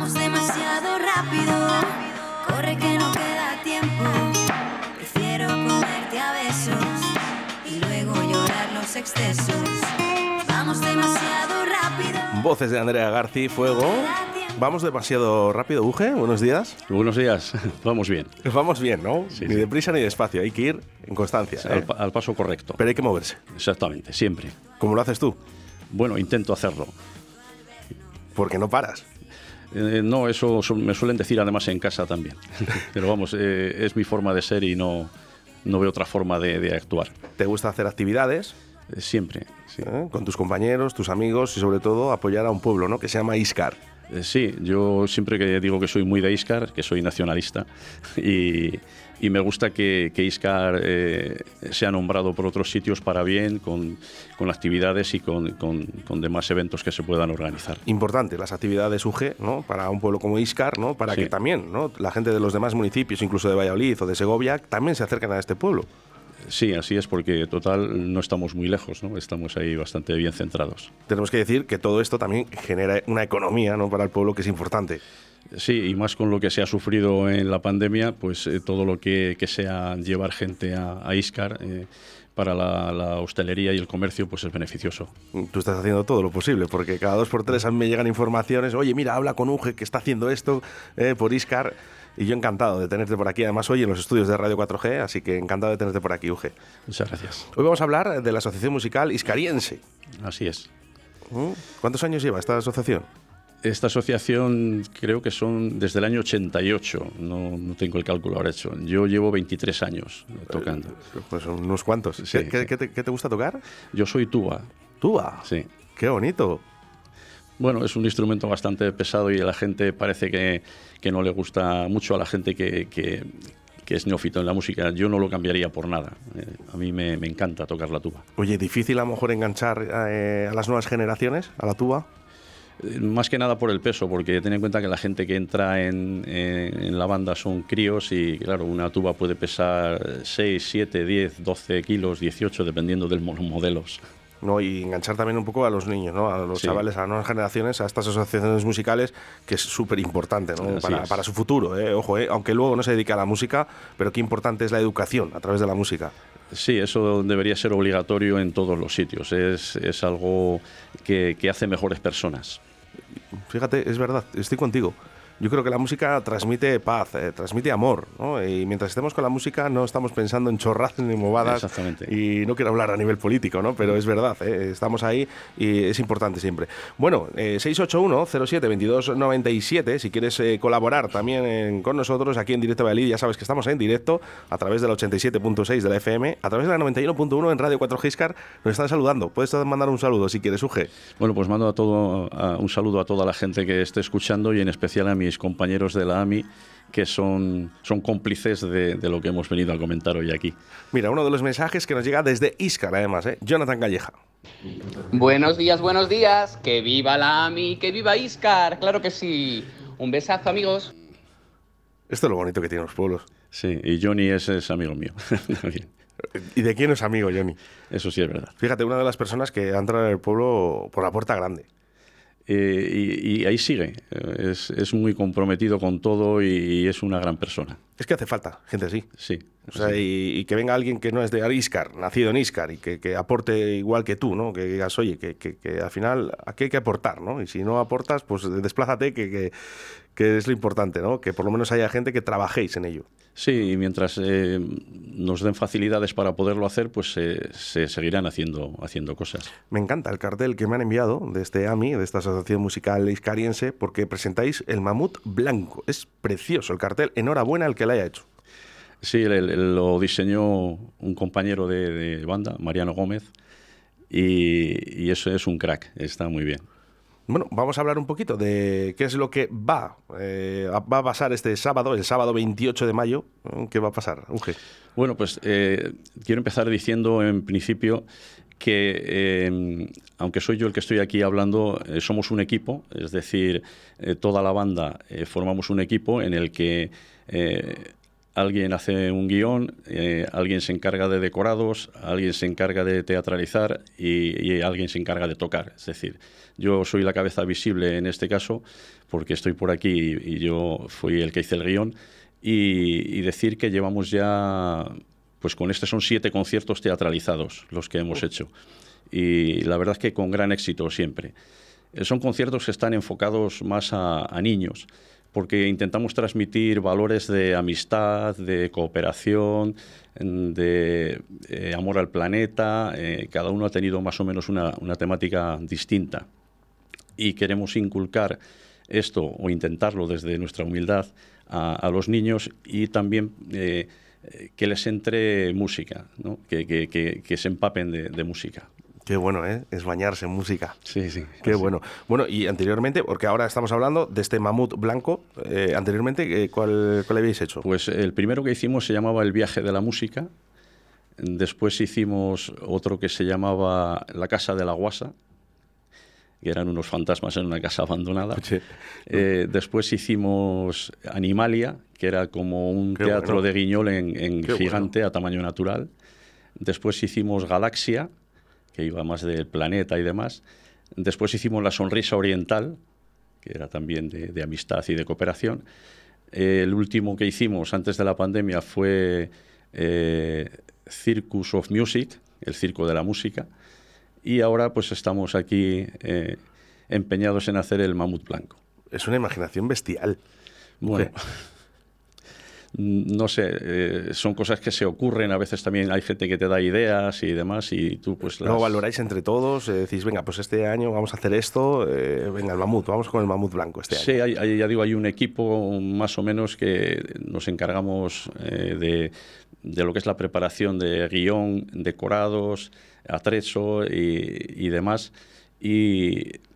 Vamos demasiado rápido, corre que no queda tiempo. Prefiero comerte a besos y luego llorar los excesos. Vamos demasiado rápido. Voces de Andrea Garci, Fuego. Vamos demasiado rápido, Uge. Buenos días. Buenos días, vamos bien, Vamos bien, ¿no? Sí, ni sí. deprisa ni despacio. Hay que ir en constancia. ¿eh? al, pa- al paso correcto. Pero hay que moverse. Exactamente, siempre. ¿Cómo lo haces tú? Bueno, intento hacerlo. Porque no paras. Eh, no, eso me suelen decir además en casa también. Pero vamos, eh, es mi forma de ser y no, no veo otra forma de, de actuar. Te gusta hacer actividades Eh, siempre, sí. con tus compañeros, tus amigos y sobre todo apoyar a un pueblo, ¿no? Que se llama Iscar. Sí, yo siempre que digo que soy muy de Iscar, que soy nacionalista, y, y me gusta que, que Iscar eh, sea nombrado por otros sitios para bien, con, con actividades y con, con- con demás eventos que se puedan organizar. Importante las actividades UG, ¿no? Para un pueblo como Iscar, ¿no? Para Sí. que también, ¿no? La gente de los demás municipios, incluso de Valladolid o de Segovia, también se acerquen a este pueblo. Sí, así es, porque total no estamos muy lejos, ¿no? estamos ahí bastante bien centrados. Tenemos que decir que todo esto también genera una economía, ¿no? Para el pueblo que es importante. Sí, y más con lo que se ha sufrido en la pandemia, pues eh, todo lo que, que sea llevar gente a, a Iscar eh, para la, la hostelería y el comercio, pues es beneficioso. Tú estás haciendo todo lo posible, porque cada dos por tres a mí me llegan informaciones, oye, mira, habla con Uge que está haciendo esto eh, por Iscar, y yo encantado de tenerte por aquí, además hoy en los estudios de Radio 4G, así que encantado de tenerte por aquí, Uge. Muchas gracias. Hoy vamos a hablar de la Asociación Musical Iscariense. Así es. ¿Mm? ¿Cuántos años lleva esta asociación? Esta asociación creo que son desde el año 88, no, no tengo el cálculo ahora hecho. Yo llevo 23 años eh, tocando. Pues unos cuantos. Sí. ¿Qué, te, qué te gusta tocar? Yo soy tuba, Tuba. sí. Qué bonito. Bueno, es un instrumento bastante pesado y a la gente parece que, que no le gusta mucho a la gente que, que- que es neófito en la música. Yo no lo cambiaría por nada. Eh, a mí me, me encanta tocar la tuba. Oye, difícil a lo mejor enganchar eh, a las nuevas generaciones, a la tuba. Eh, Más que nada por el peso, porque ten en cuenta que la gente que entra en, en- en la banda son críos y, claro, una tuba puede pesar 6, 7, 10, 12 kilos, 18, dependiendo de los modelos. ¿no? Y enganchar también un poco a los niños, ¿no? a los Sí. chavales, a las nuevas generaciones, a estas asociaciones musicales, que es súper importante para, su futuro. ¿eh? Ojo, ¿eh? aunque luego no se dedique a la música, pero qué importante es la educación a través de la música. Sí, eso debería ser obligatorio en todos los sitios. Es, es algo que, que hace mejores personas. Fíjate, es verdad, estoy contigo. Yo creo que la música transmite paz, eh, transmite amor, ¿no? Y mientras estemos con la música no estamos pensando en chorradas ni movadas. Exactamente. Y no quiero hablar a nivel político, ¿no? Pero es verdad, ¿eh? estamos ahí y es importante siempre. Bueno, eh, 681-07-2297, si quieres eh, colaborar también en- con nosotros aquí en Directo Valladolid, ya sabes que estamos en directo a través de la 87.6 de la FM, a través de la 91.1 en Radio 4 Giscar, nos están saludando. Puedes mandar un saludo si quieres, Uge. Bueno, pues mando a todo, a- un saludo a toda la gente que esté escuchando y en especial a mis compañeros de la AMI que son, son cómplices de, de lo que hemos venido a comentar hoy aquí. Mira, uno de los mensajes que nos llega desde Iscar, además, ¿eh? Jonathan Calleja. Buenos días, buenos días. Que viva la AMI, que viva Iscar. Claro que sí. Un besazo, amigos. Esto es lo bonito que tienen los pueblos. Sí, y Johnny es, es amigo mío. ¿Y de quién es amigo, Johnny? Eso sí es verdad. Fíjate, una de las personas que ha entrado en el pueblo por la puerta grande. Eh, y, y ahí sigue. Es, es muy comprometido con todo y, y es una gran persona. Es que hace falta gente así. Sí. O sea, y, y que venga alguien que no es de Iscar, nacido en Iscar, y que, que aporte igual que tú, ¿no? Que digas, oye, que, que- que al final aquí hay que aportar, ¿no? Y si no aportas, pues desplázate, que, que- es lo importante, ¿no? Que por lo menos haya gente que trabajéis en ello. Sí, y mientras eh, nos den facilidades para poderlo hacer, pues eh, se seguirán haciendo, haciendo cosas. Me encanta el cartel que me han enviado de este AMI, de esta Asociación Musical Iscariense, porque presentáis el mamut blanco. Es precioso el cartel. Enhorabuena al que lo haya hecho. Sí, el- el- lo diseñó un compañero de, de banda, Mariano Gómez, y, y eso es un crack, está muy bien. Bueno, vamos a hablar un poquito de qué es lo que va, eh, va a pasar este sábado, el sábado 28 de mayo. ¿Qué va a pasar, Uge? Bueno, pues eh, quiero empezar diciendo en principio que, eh, aunque soy yo el que estoy aquí hablando, somos un equipo, es decir, toda la banda formamos un equipo en el que alguien hace un guion, eh, alguien se encarga de decorados, alguien se encarga de teatralizar y, alguien se encarga de tocar. Es decir, yo soy la cabeza visible en este caso porque estoy por aquí y, yo fui el que hice el guion y, decir que llevamos ya, pues con este son siete conciertos teatralizados los que hemos hecho y la verdad es que con gran éxito siempre. Eh, son conciertos que están enfocados más a niños porque intentamos transmitir valores de amistad, de cooperación, de eh, amor al planeta. Eh, cada uno ha tenido más o menos una, temática distinta y queremos inculcar esto o intentarlo desde nuestra humildad a, los niños y también eh, que les entre música, que, se empapen de música. Qué bueno, ¿eh? Es bañarse en música. Sí, sí. Qué bueno. Bueno, y anteriormente, porque ahora estamos hablando de este mamut blanco, eh, anteriormente, eh, ¿cuál, ¿cuál habéis hecho? Pues el primero que hicimos se llamaba El viaje de la música. Después hicimos otro que se llamaba La casa de la guasa, que eran unos fantasmas en una casa abandonada. Eh, después hicimos Animalia, que era como un teatro de guiñol en, gigante a tamaño natural. Después hicimos Galaxia, que iba más del planeta y demás. Después hicimos La Sonrisa Oriental, que era también de, amistad y de cooperación. el último que hicimos antes de la pandemia fue eh, Circus of Music, el circo de la música. Y ahora pues estamos aquí eh, empeñados en hacer el mamut blanco. Es una imaginación bestial. Bueno, no sé, eh, son cosas que se ocurren, a veces también hay gente que te da ideas y demás y tú pues las... valoráis entre todos, eh, decís, venga, pues este año vamos a hacer esto, eh, venga, el mamut, vamos con el mamut blanco este año. Sí, hay, ya digo, hay un equipo más o menos que nos encargamos de, de, lo que es la preparación de guion, decorados, atrezo y, y demás. Y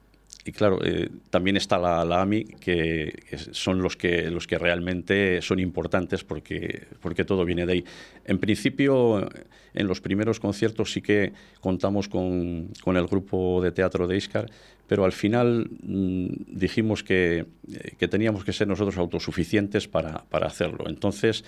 y claro, eh, también está la, AMI, que, son los que, los que realmente son importantes porque, porque todo viene de ahí. En principio, en los primeros conciertos sí que contamos con, con el grupo de teatro de Iscar, pero al final mm, dijimos que, que, teníamos que ser nosotros autosuficientes para, para hacerlo. Entonces,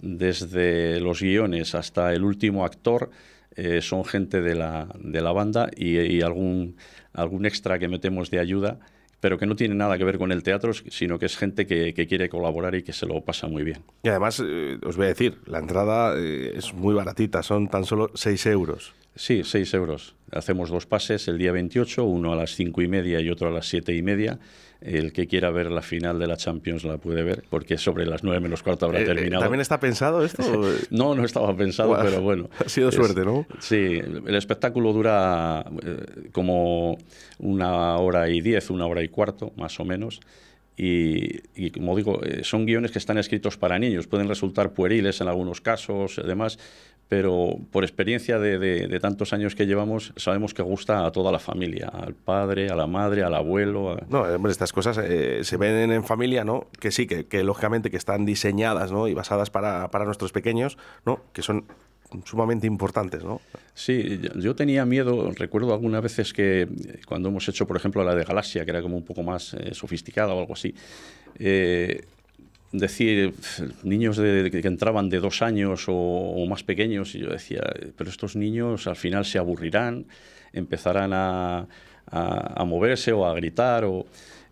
desde los guiones hasta el último actor, eh, son gente de la, de la banda y, y algún algún extra que metemos de ayuda, pero que no tiene nada que ver con el teatro, sino que es gente que, quiere colaborar y que se lo pasa muy bien. Y además, eh, os voy a decir, la entrada eh, es muy baratita, son tan solo 6 euros. Sí, 6 euros. Hacemos dos pases el día 28, uno a las 5 y media y otro a las 7 y media. El que quiera ver la final de la Champions la puede ver, porque sobre las 9 menos cuarto habrá eh, terminado. ¿También está pensado esto? no, no estaba pensado, pero bueno. Ha sido suerte, ¿no? Sí, el espectáculo dura como una hora y diez, una hora y cuarto, más o menos. Y, como digo, son guiones que están escritos para niños, pueden resultar pueriles en algunos casos, además, pero por experiencia de, tantos años que llevamos, sabemos que gusta a toda la familia, al padre, a la madre, al abuelo. No, hombre, estas cosas eh, se ven en familia, ¿no? Que sí, que, que, lógicamente que están diseñadas, ¿no? Y basadas para, para nuestros pequeños, ¿no? Que son sumamente importantes, ¿no? Sí, yo tenía miedo, recuerdo algunas veces que cuando hemos hecho, por ejemplo, la de Galaxia, que era como un poco más eh, sofisticada o algo así, eh, decir niños de, que entraban de dos años o, más pequeños y yo decía, pero estos niños al final se aburrirán, empezarán a, a, moverse o a gritar o...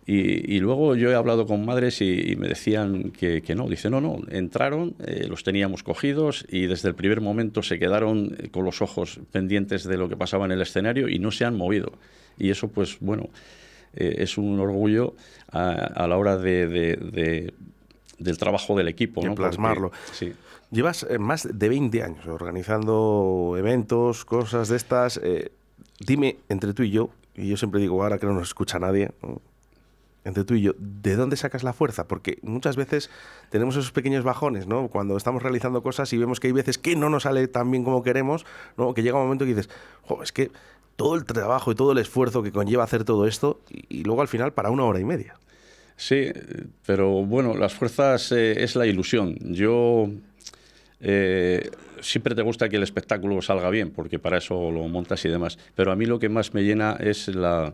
Y, luego yo he hablado con madres y, me decían que, no. Dice, no, no, entraron, eh, los teníamos cogidos y desde el primer momento se quedaron eh, con los ojos pendientes de lo que pasaba en el escenario y no se han movido. Y eso, pues bueno, eh, es un orgullo a, la hora de del trabajo del equipo. ¿no? plasmarlo. sí. Llevas eh, más de 20 años organizando eventos, cosas de estas. Eh, dime, entre tú y yo, y yo siempre digo, ahora que no nos escucha nadie, entre tú y yo, ¿de dónde sacas la fuerza? Porque muchas veces tenemos esos pequeños bajones, ¿no? Cuando estamos realizando cosas y vemos que hay veces que no nos sale tan bien como queremos, ¿no? Que llega un momento que dices, es que todo el trabajo y todo el esfuerzo que conlleva hacer todo esto y luego al final para una hora y media. Sí, pero bueno, las fuerzas eh, es la ilusión. Yo eh, siempre te gusta que el espectáculo salga bien, porque para eso lo montas y demás. Pero a mí lo que más me llena es la,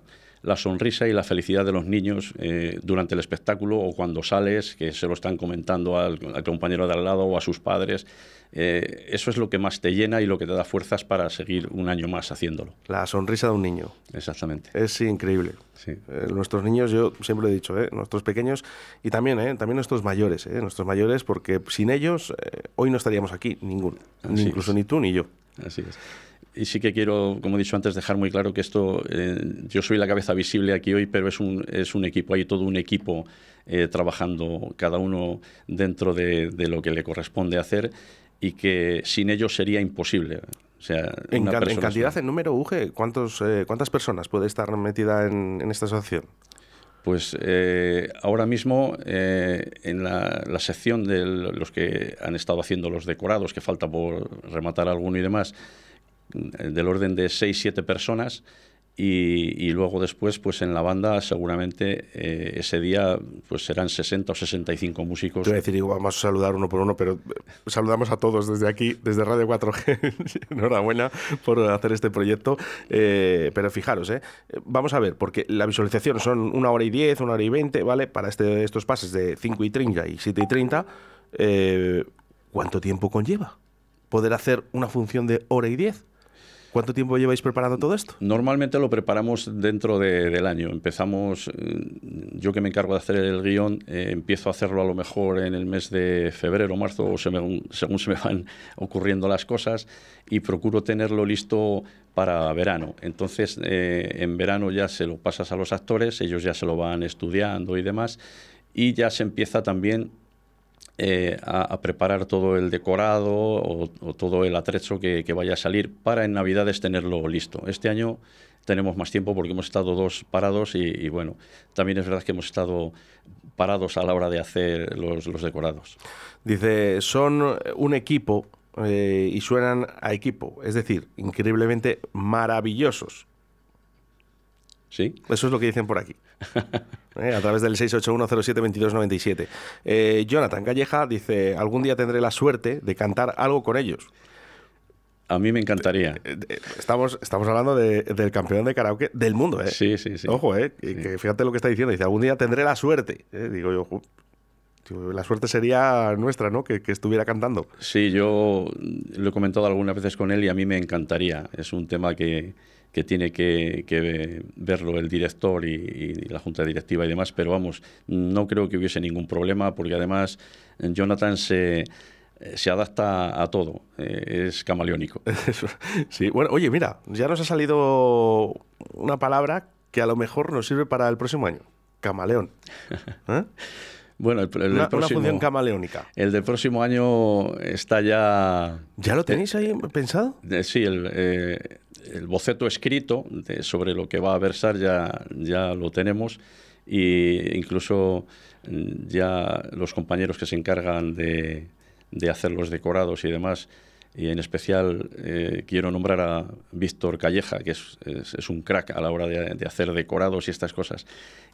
sonrisa y la felicidad de los niños eh, durante el espectáculo o cuando sales, que se lo están comentando al, compañero de al lado o a sus padres. Eh, eso es lo que más te llena y lo que te da fuerzas para seguir un año más haciéndolo. La sonrisa de un niño. Exactamente. Es increíble. Sí. Eh, nuestros niños, yo siempre lo he dicho, nuestros pequeños y también, también nuestros mayores, nuestros mayores, porque sin ellos hoy no estaríamos aquí, ninguno, ni incluso ni tú ni yo. Así es y sí que quiero, como he dicho antes, dejar muy claro que esto, eh, yo soy la cabeza visible aquí hoy, pero es un, es un equipo, hay todo un equipo eh, trabajando, cada uno dentro de, de, lo que le corresponde hacer y que sin ellos sería imposible. O sea, en, en cantidad, en número, Uge, ¿cuántos, eh, ¿cuántas personas puede estar metida en, en esta asociación? Pues ahora mismo en la, la, sección de los que han estado haciendo los decorados, que falta por rematar alguno y demás, del orden de 6-7 personas y, luego después, pues en la banda seguramente eh, ese día pues serán 60 o 65 músicos. Te voy a decir, vamos a saludar uno por uno, pero eh, saludamos a todos desde aquí, desde Radio 4G. Enhorabuena por hacer este proyecto. Eh, pero fijaros, vamos a ver, porque la visualización son una hora y 10, una hora y 20, ¿vale? Para este, estos pases de 5 y 30 y 7 y 30, ¿cuánto tiempo conlleva poder hacer una función de hora y 10? ¿Cuánto tiempo lleváis preparando todo esto? Normalmente lo preparamos dentro del año. Empezamos, eh, yo que me encargo de hacer el guion, eh, empiezo a hacerlo a lo mejor en el mes de febrero o marzo, según se me van ocurriendo las cosas, y procuro tenerlo listo para verano. Entonces, eh, en verano ya se lo pasas a los actores, ellos ya se lo van estudiando y demás, y ya se empieza también eh, a, preparar todo el decorado o, todo el atrecho que, vaya a salir para en Navidades tenerlo listo. Este año tenemos más tiempo porque hemos estado dos parados y, bueno, también es verdad que hemos estado parados a la hora de hacer los, decorados. Dice, son un equipo eh, y suenan a equipo, es decir, increíblemente maravillosos. Sí. Eso es lo que dicen por aquí. Eh, a través del 681072297. Eh, Jonathan Calleja dice, algún día tendré la suerte de cantar algo con ellos. A mí me encantaría. Eh, estamos, estamos hablando del campeón de karaoke del mundo, ¿eh? Sí, sí, sí. Ojo, ¿eh? Que fíjate lo que está diciendo. Dice, algún día tendré la suerte. Digo yo, la suerte sería nuestra, ¿no? Que, que, estuviera cantando. Sí, yo lo he comentado algunas veces con él y a mí me encantaría. Es un tema que, que tiene que, verlo el director y, la junta directiva y demás, pero vamos, no creo que hubiese ningún problema porque además Jonathan se, se adapta a todo, eh, es camaleónico. sí, bueno, oye, mira, ya nos ha salido una palabra que a lo mejor nos sirve para el próximo año, camaleón. ¿Eh? Bueno, el, una, función camaleónica. El del próximo año está ya... ¿Ya lo tenéis ahí pensado? sí, el, eh, el boceto escrito sobre lo que va a versar ya, ya lo tenemos e incluso mm, ya los compañeros que se encargan de, de hacer los decorados y demás, y en especial eh, quiero nombrar a Víctor Calleja, que es, es, un crack a la hora de, de, hacer decorados y estas cosas,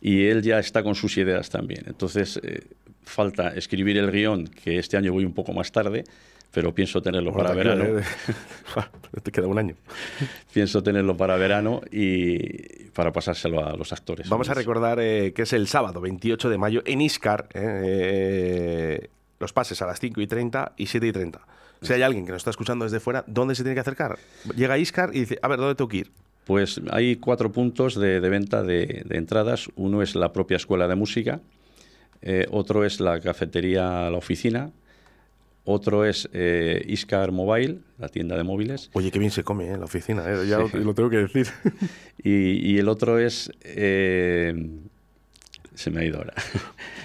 y él ya está con sus ideas también. Entonces, eh, falta escribir el guion, que este año voy un poco más tarde, pero pienso tenerlo para verano. Te queda un año. pienso tenerlo para verano y para pasárselo a los actores. Vamos a recordar eh, que es el sábado 28 de mayo en Iscar, eh, eh, los pases a las 5 y 30 y 7 y 30. Si hay alguien que nos está escuchando desde fuera, ¿dónde se tiene que acercar? Llega a Iscar y dice, a ver, ¿dónde tengo que ir? Pues hay cuatro puntos de, venta de, entradas. Uno es la propia escuela de música, otro es la cafetería La Oficina, otro es eh, Iscar Mobile, la tienda de móviles. Oye, qué bien se come ¿eh? en la oficina, ¿eh? ya lo, tengo que decir. Y, el otro es... Eh, se me ha ido ahora.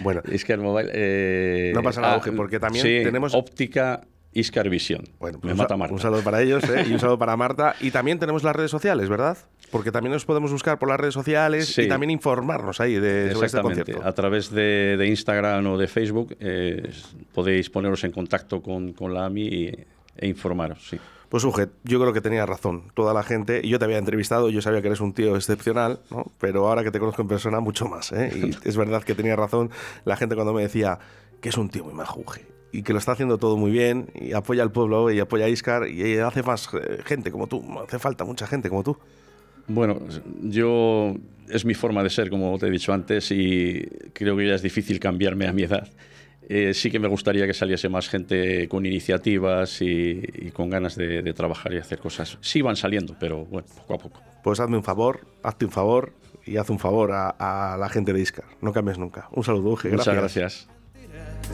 Bueno. Iscar Mobile... no pasa nada, ah, porque también tenemos... Óptica Iscar Visión. Bueno, me pues mata Marta. Un saludo para ellos y un saludo para Marta. Y también tenemos las redes sociales, ¿verdad? Porque también nos podemos buscar por las redes sociales y también informarnos ahí de sobre este concierto. A través de, Instagram o de Facebook eh, podéis poneros en contacto con, la AMI e informaros, sí. Pues Uge, yo creo que tenía razón. Toda la gente, y yo te había entrevistado, yo sabía que eres un tío excepcional, ¿no? pero ahora que te conozco en persona, mucho más. ¿eh? Y es verdad que tenía razón la gente cuando me decía que es un tío muy majuje y que lo está haciendo todo muy bien y apoya al pueblo y apoya a Iscar y hace más eh, gente como tú, hace falta mucha gente como tú. Bueno, yo es mi forma de ser, como te he dicho antes, y creo que ya es difícil cambiarme a mi edad. Eh, sí que me gustaría que saliese más gente con iniciativas y, con ganas de, trabajar y hacer cosas. Sí van saliendo, pero bueno, poco a poco. Pues hazme un favor, hazte un favor y haz un favor a, la gente de Iscar. No cambies nunca. Un saludo, Uge. Muchas gracias.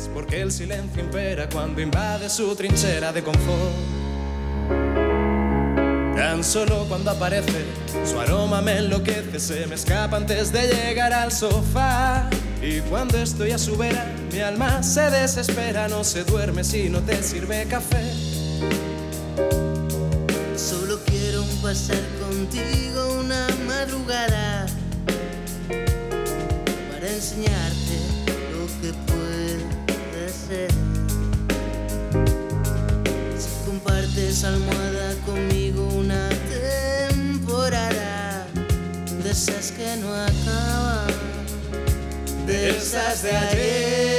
Porque el silencio impera cuando invade su trinchera de confort. Tan solo cuando aparece, su aroma me enloquece, se me escapa antes de llegar al sofá. Y cuando estoy a su vera, mi alma se desespera, no se duerme si no te sirve café. Solo quiero pasar contigo una madrugada para enseñarte Si compartes almohada conmigo una temporada de esas que no acaban de esas de ayer.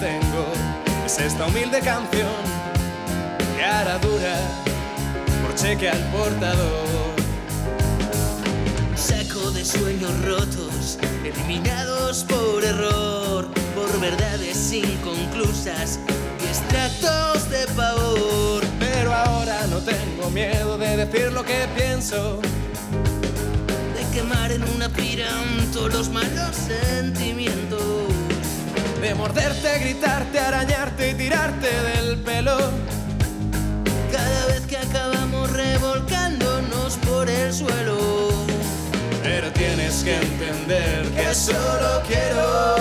Tengo es esta humilde canción que hará dura por cheque al portador. Saco de sueños rotos, eliminados por error, por verdades inconclusas y extractos de pavor. Pero ahora no tengo miedo de decir lo que pienso. De quemar en una pira todos los malos sentimientos. De morderte, gritarte, arañarte y tirarte del pelo. Cada vez que acabamos revolcándonos por el suelo. Pero tienes que entender que solo quiero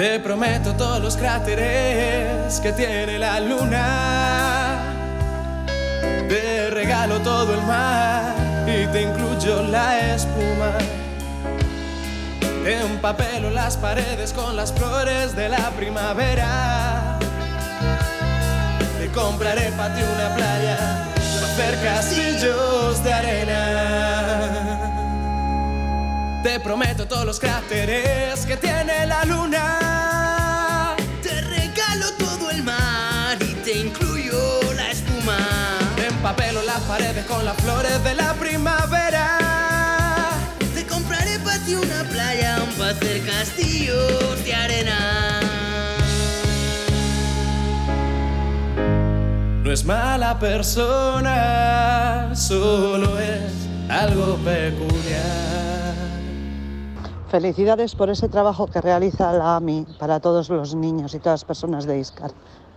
Te prometo todos los cráteres que tiene la luna. Te regalo todo el mar y te incluyo la espuma. Te empapelo las paredes con las flores de la primavera. Te compraré para ti una playa para hacer castillos de arena. Te prometo todos los cráteres que tiene con las flores de la primavera. Te compraré para ti una playa para hacer castillos de arena. No es mala persona, solo es algo peculiar. Felicidades por ese trabajo que realiza la AMI para todos los niños y todas las personas de ISCAR.